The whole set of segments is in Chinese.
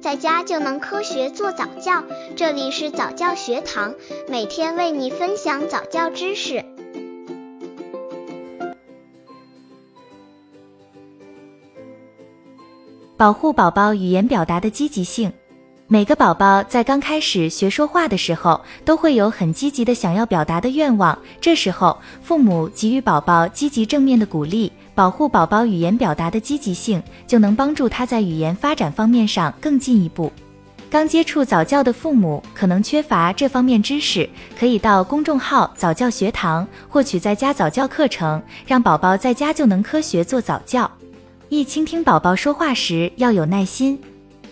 在家就能科学做早教。这里是早教学堂，每天为你分享早教知识。保护宝宝语言表达的积极性。每个宝宝在刚开始学说话的时候，都会有很积极的想要表达的愿望。这时候，父母给予宝宝积极正面的鼓励，保护宝宝语言表达的积极性，就能帮助他在语言发展方面上更进一步。刚接触早教的父母可能缺乏这方面知识，可以到公众号早教学堂获取在家早教课程，让宝宝在家就能科学做早教。一、倾听宝宝说话时要有耐心。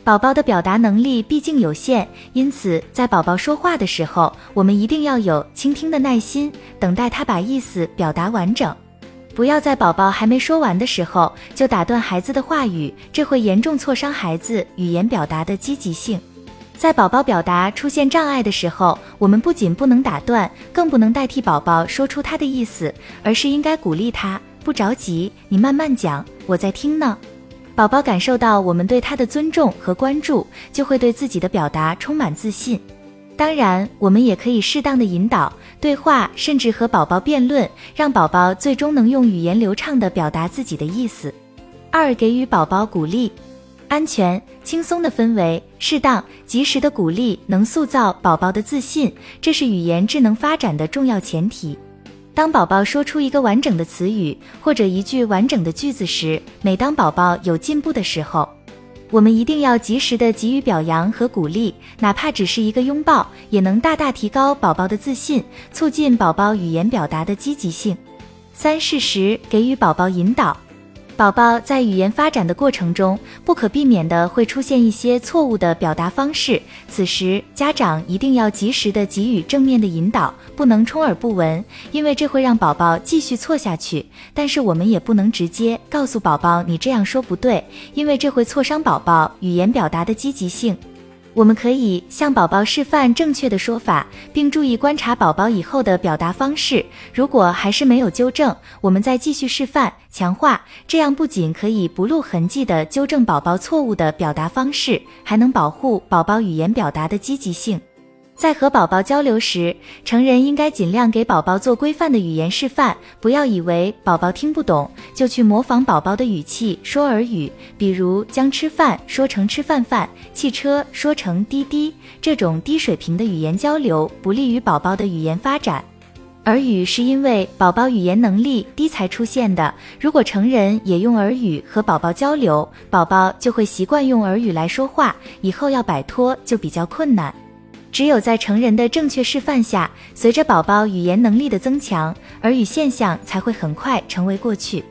宝宝的表达能力毕竟有限，因此在宝宝说话的时候，我们一定要有倾听的耐心，等待他把意思表达完整。不要在宝宝还没说完的时候就打断孩子的话语，这会严重挫伤孩子语言表达的积极性。在宝宝表达出现障碍的时候，我们不仅不能打断，更不能代替宝宝说出他的意思，而是应该鼓励他，不着急，你慢慢讲，我在听呢。宝宝感受到我们对他的尊重和关注，就会对自己的表达充满自信。当然，我们也可以适当的引导对话，甚至和宝宝辩论，让宝宝最终能用语言流畅的表达自己的意思。二、给予宝宝鼓励，安全、轻松的氛围，适当、及时的鼓励，能塑造宝宝的自信，这是语言智能发展的重要前提。当宝宝说出一个完整的词语或者一句完整的句子时，每当宝宝有进步的时候，我们一定要及时的给予表扬和鼓励，哪怕只是一个拥抱，也能大大提高宝宝的自信，促进宝宝语言表达的积极性。三、适时给予宝宝引导。宝宝在语言发展的过程中，不可避免的会出现一些错误的表达方式，此时家长一定要及时的给予正面的引导，不能充耳不闻，因为这会让宝宝继续错下去。但是我们也不能直接告诉宝宝你这样说不对，因为这会挫伤宝宝语言表达的积极性。我们可以向宝宝示范正确的说法，并注意观察宝宝以后的表达方式。如果还是没有纠正，我们再继续示范强化。这样不仅可以不露痕迹地纠正宝宝错误的表达方式，还能保护宝宝语言表达的积极性。在和宝宝交流时，成人应该尽量给宝宝做规范的语言示范，不要以为宝宝听不懂就去模仿宝宝的语气说耳语，比如将吃饭说成吃饭饭，汽车说成滴滴，这种低水平的语言交流不利于宝宝的语言发展。耳语是因为宝宝语言能力低才出现的，如果成人也用耳语和宝宝交流，宝宝就会习惯用耳语来说话，以后要摆脱就比较困难。只有在成人的正确示范下，随着宝宝语言能力的增强，耳语现象才会很快成为过去。